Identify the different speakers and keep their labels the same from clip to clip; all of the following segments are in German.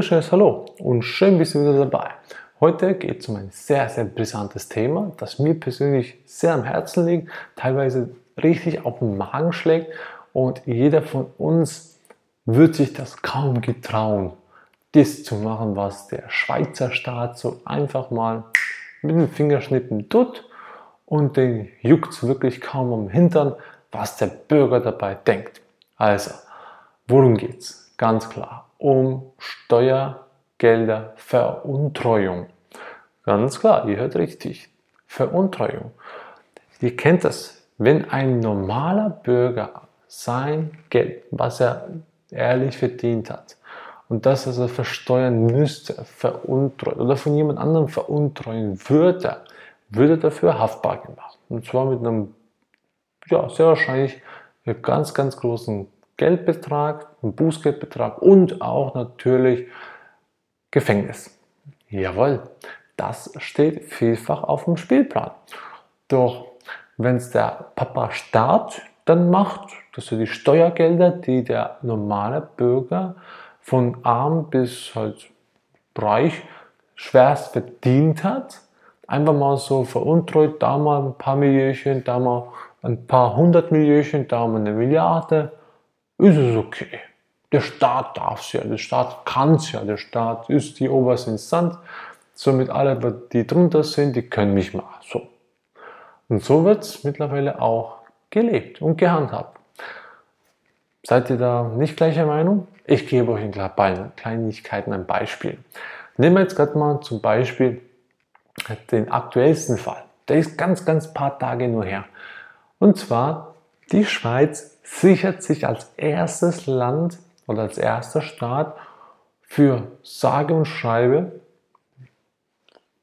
Speaker 1: wunderschönes Hallo und schön bist du wieder dabei. Heute geht es um ein sehr, sehr brisantes Thema, das mir persönlich sehr am Herzen liegt, teilweise richtig auf den Magen schlägt und jeder von uns wird sich das kaum getrauen, das zu machen, was der Schweizer Staat so einfach mal mit den Fingerschnippen tut und den juckt es wirklich kaum am Hintern, was der Bürger dabei denkt. Also, worum geht's? Ganz klar um Steuergelderveruntreuung. Ganz klar, ihr hört richtig. Veruntreuung. Ihr kennt das, wenn ein normaler Bürger sein Geld, was er ehrlich verdient hat, und das, was er versteuern müsste, veruntreut oder von jemand anderem veruntreuen würde, würde dafür haftbar gemacht. Und zwar mit einem, ja, sehr wahrscheinlich ganz, ganz großen Geldbetrag, einen Bußgeldbetrag und auch natürlich Gefängnis. Jawohl, das steht vielfach auf dem Spielplan. Doch wenn es der Papa Staat dann macht, dass er die Steuergelder, die der normale Bürger von arm bis halt reich schwerst verdient hat, einfach mal so veruntreut, da mal ein paar Millionen, da mal ein paar hundert Millionen, da mal eine Milliarde, ist es okay. Der Staat darf es ja, der Staat kann es ja, der Staat ist die oberste Instanz. Somit alle, die drunter sind, die können mich mal. So. Und so wird es mittlerweile auch gelebt und gehandhabt. Seid ihr da nicht gleicher Meinung? Ich gebe euch in Kleinigkeiten ein Beispiel. Nehmen wir jetzt gerade mal zum Beispiel den aktuellsten Fall. Der ist ganz, ganz paar Tage nur her. Und zwar die Schweiz sichert sich als erstes Land oder als erster Staat für sage und schreibe,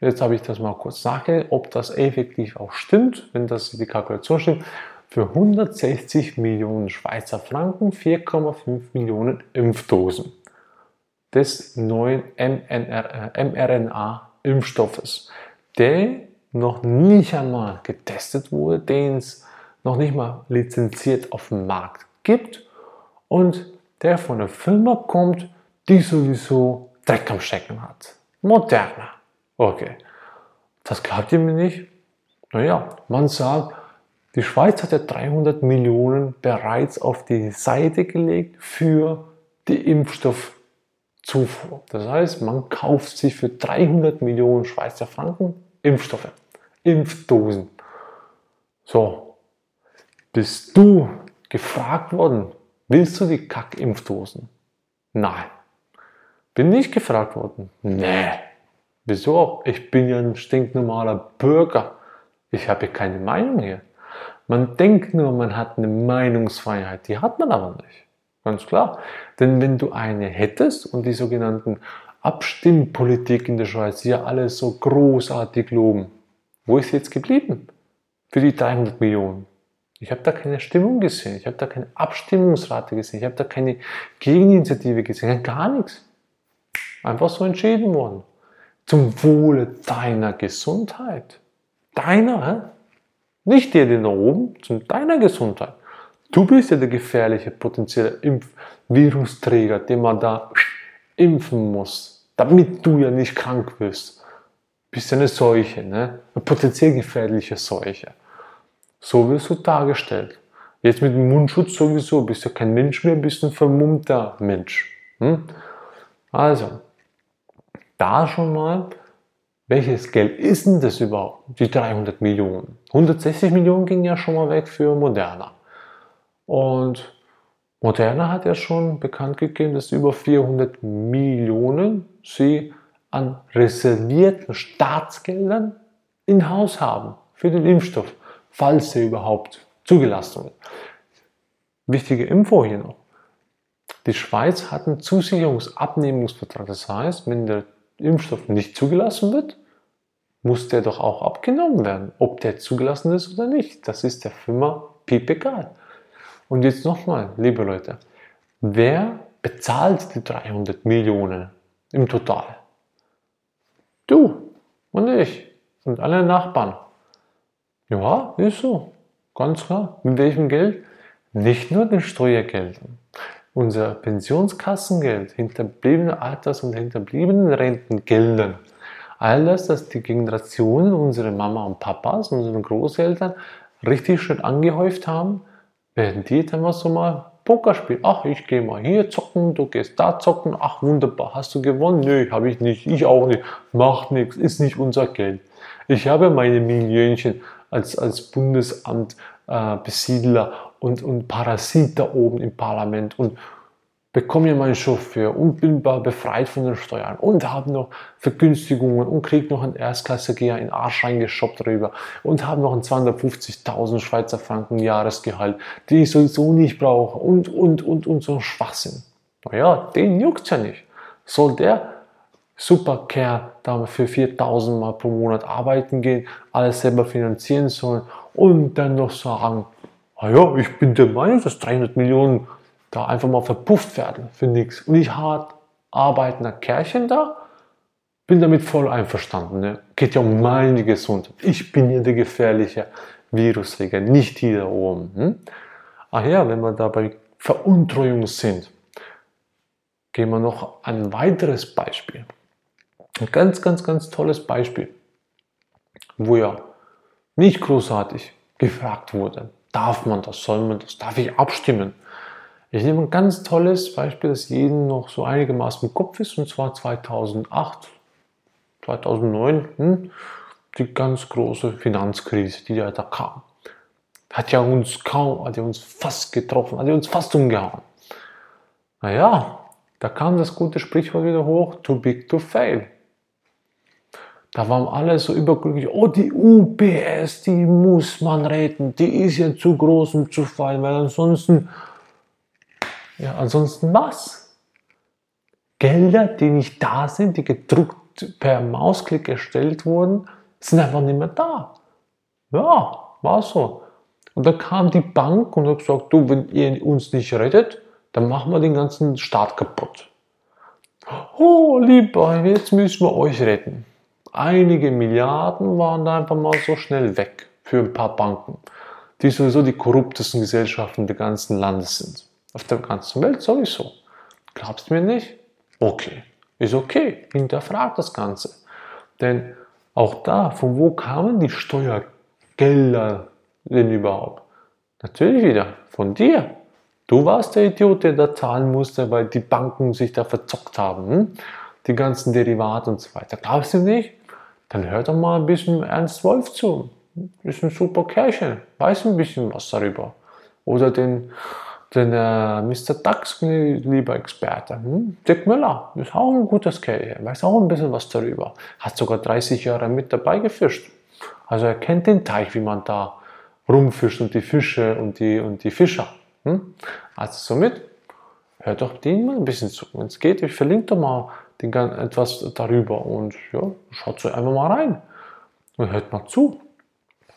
Speaker 1: jetzt habe ich das mal kurz sage, ob das effektiv auch stimmt, wenn das die Kalkulation stimmt, für 160 Millionen Schweizer Franken 4,5 Millionen Impfdosen des neuen mRNA-Impfstoffes, der noch nicht einmal getestet wurde, den es noch nicht mal lizenziert auf dem Markt gibt und der von einer Firma kommt, die sowieso Dreck am Stecken hat. Moderner. Okay. Das glaubt ihr mir nicht? Naja, man sagt, die Schweiz hat ja 300 Millionen bereits auf die Seite gelegt für die Impfstoffzufuhr. Das heißt, man kauft sich für 300 Millionen Schweizer Franken Impfstoffe, Impfdosen. So, bist du gefragt worden, willst du die Kackimpfdosen? Nein. Bin nicht gefragt worden? Nee. Wieso? Ich bin ja ein stinknormaler Bürger. Ich habe keine Meinung hier. Man denkt nur, man hat eine Meinungsfreiheit. Die hat man aber nicht. Ganz klar. Denn wenn du eine hättest und die sogenannten Abstimmpolitik in der Schweiz, die ja alle so großartig loben, wo ist sie jetzt geblieben? Für die 300 Millionen. Ich habe da keine Stimmung gesehen, ich habe da keine Abstimmungsrate gesehen, ich habe da keine Gegeninitiative gesehen, gar nichts. Einfach so entschieden worden. Zum Wohle deiner Gesundheit. Deiner, hä? Nicht der, der da oben, zum deiner Gesundheit. Du bist ja der gefährliche potenzielle Impfvirusträger, den man da impfen muss, damit du ja nicht krank wirst. Bist ja eine Seuche, ne? Eine potenziell gefährliche Seuche. So wirst du dargestellt. Jetzt mit dem Mundschutz sowieso, bist du kein Mensch mehr, bist ein vermummter Mensch. Hm? Also, da schon mal, welches Geld ist denn das überhaupt? Die 300 Millionen. 160 Millionen gingen ja schon mal weg für Moderna. Und Moderna hat ja schon bekannt gegeben, dass über 400 Millionen sie an reservierten Staatsgeldern in Haus haben für den Impfstoff falls er überhaupt zugelassen wird. Wichtige Info hier noch. Die Schweiz hat einen Zusicherungsabnehmungsvertrag. Das heißt, wenn der Impfstoff nicht zugelassen wird, muss der doch auch abgenommen werden, ob der zugelassen ist oder nicht. Das ist der Firma egal. Und jetzt nochmal, liebe Leute, wer bezahlt die 300 Millionen im Total? Du und ich und alle Nachbarn. Ja, ist so. Ganz klar. Mit welchem Geld? Nicht nur den Steuergeldern. unser Pensionskassengeld, hinterbliebene Alters- und hinterbliebenen Rentengeldern, all das, dass die Generationen, unsere Mama und Papas, unsere Großeltern richtig schön angehäuft haben, werden die dann mal so mal Poker spielen. Ach, ich gehe mal hier zocken, du gehst da zocken. Ach, wunderbar, hast du gewonnen? Nö, habe ich nicht, ich auch nicht. Macht nichts, ist nicht unser Geld. Ich habe meine Millionchen als, als Bundesamt äh, Besiedler und, und Parasit da oben im Parlament und bekomme hier meinen Chauffeur und bin befreit von den Steuern und habe noch Vergünstigungen und kriege noch einen Erstklassiger in Arsch reingeschoppt drüber und habe noch einen 250.000 Schweizer Franken Jahresgehalt, die ich sowieso nicht brauche und, und, und, und so ein Schwachsinn. Naja, den juckt's ja nicht. Soll der Supercare da für 4000 Mal pro Monat arbeiten gehen, alles selber finanzieren sollen und dann noch sagen, naja, ich bin der Meinung, dass 300 Millionen da einfach mal verpufft werden für nichts. Und ich hart arbeitender Kerlchen da, bin damit voll einverstanden. Ne? Geht ja um meine Gesundheit. Ich bin ja der gefährliche Virusträger, nicht die da oben. Hm? Ach ja, wenn wir da bei Veruntreuung sind, gehen wir noch ein weiteres Beispiel. Ein ganz, ganz, ganz tolles Beispiel, wo ja nicht großartig gefragt wurde, darf man das, soll man das, darf ich abstimmen? Ich nehme ein ganz tolles Beispiel, das jedem noch so einigermaßen im Kopf ist, und zwar 2008, 2009, hm, die ganz große Finanzkrise, die da kam. Hat ja uns kaum, hat ja uns fast getroffen, hat ja uns fast umgehauen. Naja, da kam das gute Sprichwort wieder hoch, too big to fail. Da waren alle so überglücklich, oh, die UPS, die muss man retten, die ist ja zu groß, um zu fallen, weil ansonsten ja, ansonsten was? Gelder, die nicht da sind, die gedruckt per Mausklick erstellt wurden, sind einfach nicht mehr da. Ja, war so. Und da kam die Bank und hat gesagt, du, wenn ihr uns nicht rettet, dann machen wir den ganzen Staat kaputt. Oh, lieber, jetzt müssen wir euch retten. Einige Milliarden waren da einfach mal so schnell weg für ein paar Banken, die sowieso die korruptesten Gesellschaften des ganzen Landes sind. Auf der ganzen Welt sowieso. Glaubst du mir nicht? Okay, ist okay. Hinterfrag das Ganze. Denn auch da, von wo kamen die Steuergelder denn überhaupt? Natürlich wieder von dir. Du warst der Idiot, der da zahlen musste, weil die Banken sich da verzockt haben. Hm? Die ganzen Derivate und so weiter. Glaubst du nicht? Dann hör doch mal ein bisschen Ernst Wolf zu. Ist ein super Kerlchen. Weiß ein bisschen was darüber. Oder den den äh, Mr. Dax, lieber Experte. Hm? Dirk Müller ist auch ein gutes Kerl, weiß auch ein bisschen was darüber. Hat sogar 30 Jahre mit dabei gefischt. Also er kennt den Teich, wie man da rumfischt und die Fische und die, und die Fischer. Hm? Also somit, hört doch den mal ein bisschen zu. Wenn es geht, ich verlinke doch mal den, etwas darüber und ja, schaut so einfach mal rein und hört mal zu.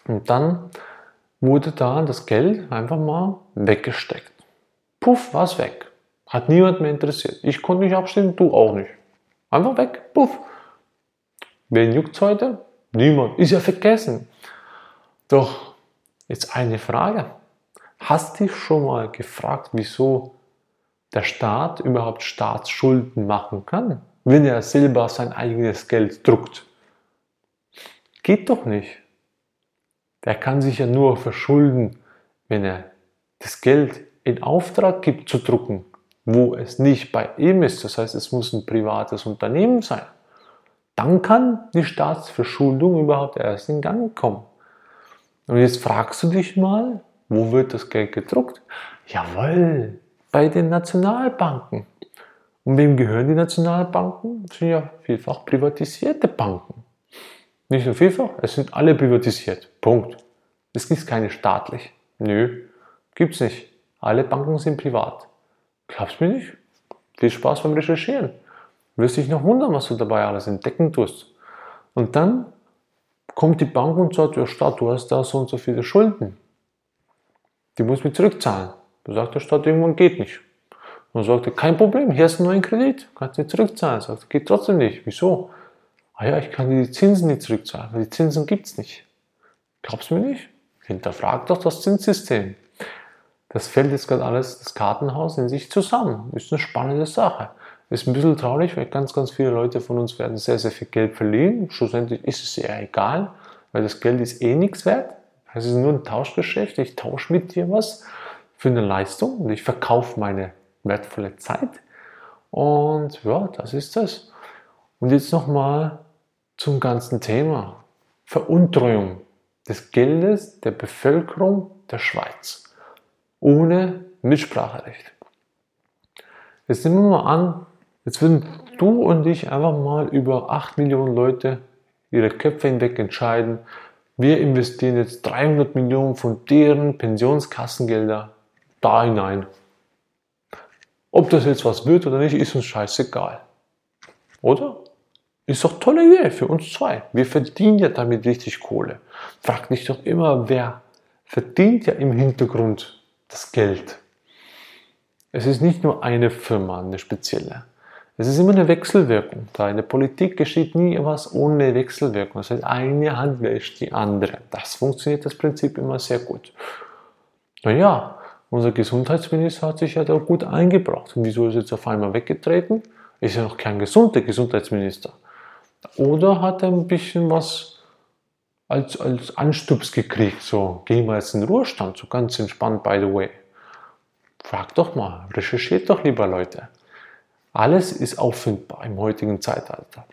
Speaker 1: Und dann wurde da das Geld einfach mal weggesteckt. Puff, war es weg. Hat niemand mehr interessiert. Ich konnte nicht abstimmen, du auch nicht. Einfach weg, puff. Wen juckt's heute? Niemand. Ist ja vergessen. Doch, jetzt eine Frage. Hast du dich schon mal gefragt, wieso der Staat überhaupt Staatsschulden machen kann, wenn er selber sein eigenes Geld druckt? Geht doch nicht. Der kann sich ja nur verschulden, wenn er das Geld in Auftrag gibt zu drucken, wo es nicht bei ihm ist, das heißt, es muss ein privates Unternehmen sein, dann kann die Staatsverschuldung überhaupt erst in Gang kommen. Und jetzt fragst du dich mal, wo wird das Geld gedruckt? Jawohl, bei den Nationalbanken. Und wem gehören die Nationalbanken? Das sind ja vielfach privatisierte Banken. Nicht nur vielfach, es sind alle privatisiert. Punkt. Es gibt keine staatlich. Nö, gibt's nicht. Alle Banken sind privat. Glaubst du mir nicht? Viel Spaß beim Recherchieren. Wirst dich noch wundern, was du dabei alles entdecken tust. Und dann kommt die Bank und sagt, ja Staat, du hast da so und so viele Schulden. Die muss mir zurückzahlen. Da sagt der Staat, irgendwann geht nicht. Und sagt er, kein Problem, hier hast du nur einen Kredit, kannst du zurückzahlen. Sagt, geht trotzdem nicht. Wieso? Ah ja, ich kann dir die Zinsen nicht zurückzahlen, weil die Zinsen gibt es nicht. Glaubst du mir nicht? Hinterfrag doch das Zinssystem. Das fällt jetzt gerade alles, das Kartenhaus in sich zusammen. Ist eine spannende Sache. Ist ein bisschen traurig, weil ganz, ganz viele Leute von uns werden sehr, sehr viel Geld verlieren. Schlussendlich ist es eher egal, weil das Geld ist eh nichts wert. Es ist nur ein Tauschgeschäft. Ich tausche mit dir was für eine Leistung und ich verkaufe meine wertvolle Zeit. Und ja, das ist das. Und jetzt nochmal zum ganzen Thema. Veruntreuung des Geldes der Bevölkerung der Schweiz ohne Mitspracherecht. Jetzt nehmen wir mal an, jetzt würden du und ich einfach mal über 8 Millionen Leute ihre Köpfe hinweg entscheiden, wir investieren jetzt 300 Millionen von deren Pensionskassengelder da hinein. Ob das jetzt was wird oder nicht, ist uns scheißegal. Oder? Ist doch tolle Idee für uns zwei. Wir verdienen ja damit richtig Kohle. Frag dich doch immer, wer verdient ja im Hintergrund das Geld. Es ist nicht nur eine Firma, eine spezielle. Es ist immer eine Wechselwirkung. Da in der Politik geschieht nie etwas ohne Wechselwirkung. Das heißt, eine Hand wäscht die andere. Das funktioniert das Prinzip immer sehr gut. Naja, unser Gesundheitsminister hat sich ja da gut eingebracht. Und wieso ist er jetzt auf einmal weggetreten? Ist ja noch kein gesunder Gesundheitsminister. Oder hat er ein bisschen was als, als Anstups gekriegt? So, gehen wir jetzt in den Ruhestand, so ganz entspannt, by the way. Frag doch mal, recherchiert doch lieber Leute. Alles ist auffindbar im heutigen Zeitalter.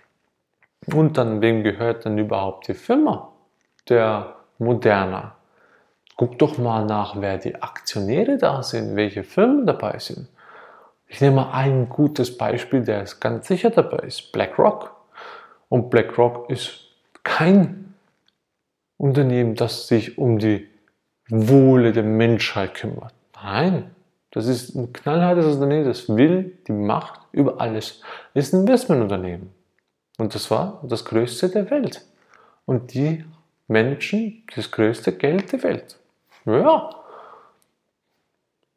Speaker 1: Und dann, wem gehört dann überhaupt die Firma? Der Moderna. Guck doch mal nach, wer die Aktionäre da sind, welche Firmen dabei sind. Ich nehme mal ein gutes Beispiel, der ist ganz sicher dabei ist, BlackRock. Und BlackRock ist kein Unternehmen, das sich um die Wohle der Menschheit kümmert. Nein, das ist ein knallhartes Unternehmen, das will die Macht über alles. Das ist ein Investmentunternehmen. Und das war das größte der Welt. Und die Menschen, das größte Geld der Welt. Ja.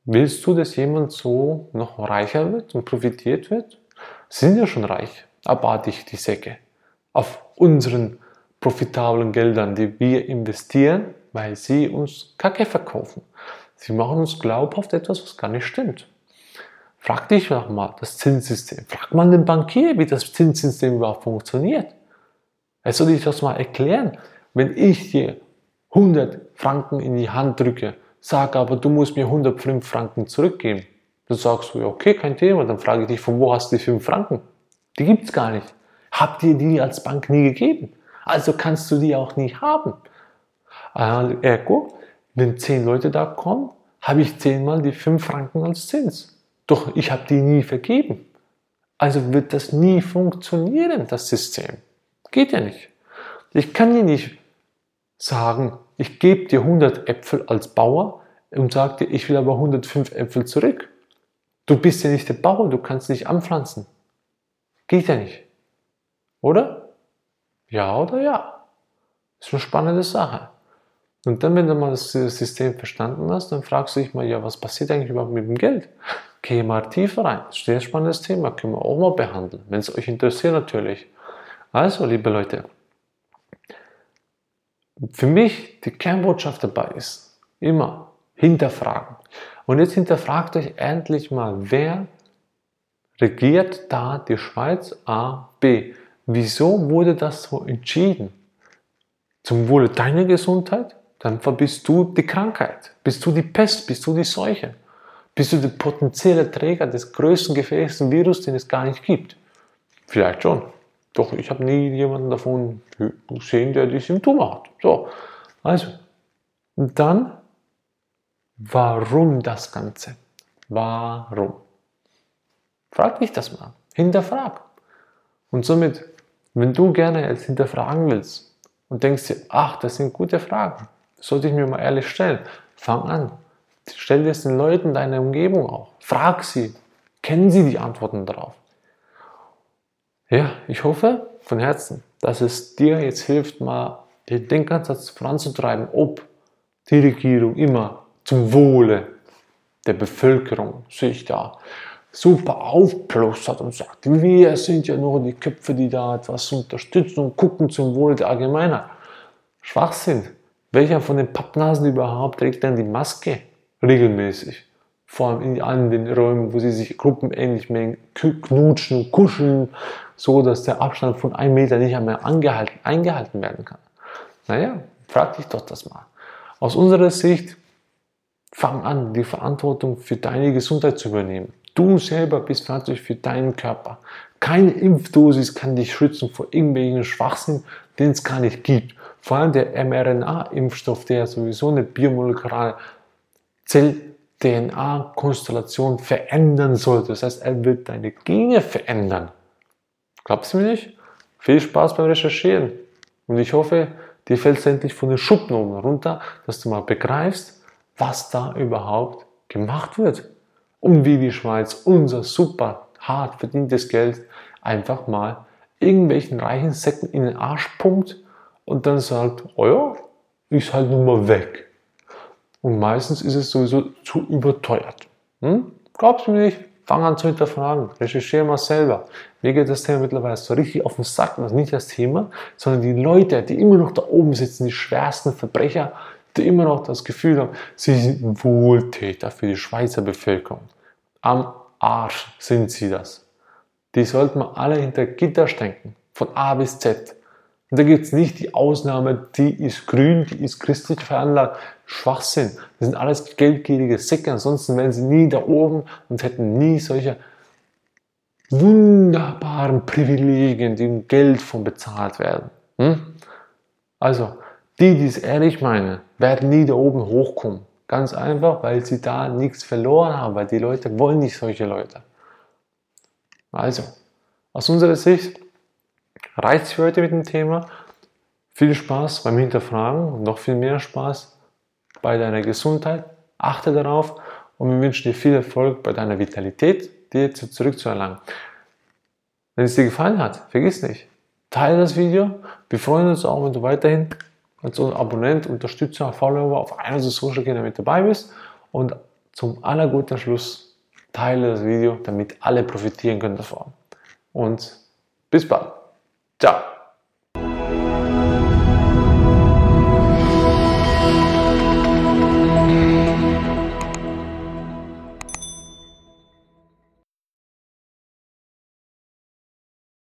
Speaker 1: Willst du, dass jemand so noch reicher wird und profitiert wird? Sind ja schon reich, abartig die Säcke. Auf unseren profitablen Geldern, die wir investieren, weil sie uns Kacke verkaufen. Sie machen uns glaubhaft etwas, was gar nicht stimmt. Frag dich doch mal das Zinssystem. Frag mal den Bankier, wie das Zinssystem überhaupt funktioniert. Er soll dich das mal erklären. Wenn ich dir 100 Franken in die Hand drücke, sage aber, du musst mir 105 Franken zurückgeben, dann sagst du, ja, okay, kein Thema. Dann frage ich dich, von wo hast du die 5 Franken? Die gibt es gar nicht. Habt ihr die als Bank nie gegeben? Also kannst du die auch nie haben. Also, ergo, wenn 10 Leute da kommen, habe ich 10 mal die 5 Franken als Zins. Doch ich habe die nie vergeben. Also wird das nie funktionieren, das System. Geht ja nicht. Ich kann dir nicht sagen, ich gebe dir 100 Äpfel als Bauer und sage dir, ich will aber 105 Äpfel zurück. Du bist ja nicht der Bauer, du kannst nicht anpflanzen. Geht ja nicht. Oder? Ja oder ja? Ist eine spannende Sache. Und dann, wenn du mal das System verstanden hast, dann fragst du dich mal, ja, was passiert eigentlich überhaupt mit dem Geld? Geh mal tiefer rein. Das ist ein sehr spannendes Thema, können wir auch mal behandeln, wenn es euch interessiert natürlich. Also, liebe Leute, für mich die Kernbotschaft dabei ist, immer hinterfragen. Und jetzt hinterfragt euch endlich mal, wer regiert da die Schweiz A, B? Wieso wurde das so entschieden? Zum Wohle deiner Gesundheit? Dann bist du die Krankheit, bist du die Pest, bist du die Seuche. Bist du der potenzielle Träger des größten gefährlichsten Virus, den es gar nicht gibt? Vielleicht schon. Doch ich habe nie jemanden davon gesehen, der die Symptome hat. So, also. Dann, warum das Ganze? Warum? Frag dich das mal. Hinterfrag. Und somit, wenn du gerne jetzt hinterfragen willst und denkst dir, ach, das sind gute Fragen, sollte ich mir mal ehrlich stellen, fang an. Stell es den Leuten deiner Umgebung auch. Frag sie. Kennen sie die Antworten darauf? Ja, ich hoffe von Herzen, dass es dir jetzt hilft, mal den Denkansatz voranzutreiben, ob die Regierung immer zum Wohle der Bevölkerung sich da super aufplustert und sagt, wir sind ja nur die Köpfe, die da etwas unterstützen und gucken zum Wohle der Allgemeinheit. Schwachsinn. Welcher von den Pappnasen überhaupt trägt denn die Maske? regelmäßig. Vor allem in allen den Räumen, wo sie sich gruppenähnlich mengen, knutschen, kuscheln, so dass der Abstand von einem Meter nicht mehr angehalten, eingehalten werden kann. Naja, frag dich doch das mal. Aus unserer Sicht, fang an, die Verantwortung für deine Gesundheit zu übernehmen. Du selber bist verantwortlich für deinen Körper. Keine Impfdosis kann dich schützen vor irgendwelchen Schwachsinn, den es gar nicht gibt. Vor allem der mRNA-Impfstoff, der sowieso eine biomolekulare Zell-DNA-Konstellation verändern sollte. Das heißt, er wird deine Gene verändern. Glaubst du mir nicht? Viel Spaß beim Recherchieren. Und ich hoffe, dir fällt es endlich von den Schuppen oben runter, dass du mal begreifst, was da überhaupt gemacht wird. Und wie die Schweiz unser super hart verdientes Geld einfach mal irgendwelchen reichen Säcken in den Arsch pumpt und dann sagt, oh ja, ist halt nun mal weg. Und meistens ist es sowieso zu überteuert. Hm? Glaubst du mir nicht? Fang an zu hinterfragen. Recherchiere mal selber. Mir geht das Thema mittlerweile so richtig auf den Sack. Das ist nicht das Thema, sondern die Leute, die immer noch da oben sitzen, die schwersten Verbrecher, die immer noch das Gefühl haben, sie sind Wohltäter für die Schweizer Bevölkerung. Am Arsch sind sie das. Die sollten wir alle hinter Gitter stecken. Von A bis Z. Und da gibt es nicht die Ausnahme, die ist grün, die ist christlich veranlagt. Schwachsinn. Das sind alles geldgierige Säcke. Ansonsten wären sie nie da oben und hätten nie solche wunderbaren Privilegien, die im Geld von bezahlt werden. Hm? Also, die, die es ehrlich meinen, werden nie da oben hochkommen. Ganz einfach, weil sie da nichts verloren haben, weil die Leute wollen nicht solche Leute. Also, aus unserer Sicht reicht es für heute mit dem Thema. Viel Spaß beim Hinterfragen und noch viel mehr Spaß bei deiner Gesundheit. Achte darauf und wir wünschen dir viel Erfolg bei deiner Vitalität, jetzt zurückzuerlangen. Wenn es dir gefallen hat, vergiss nicht, teile das Video. Wir freuen uns auch, wenn du weiterhin als Abonnent, Unterstützer, Follower auf einer unserer Social Kanäle mit dabei bist. Und zum allerguten Schluss teile das Video, damit alle profitieren können davon. Und bis bald. Tchau!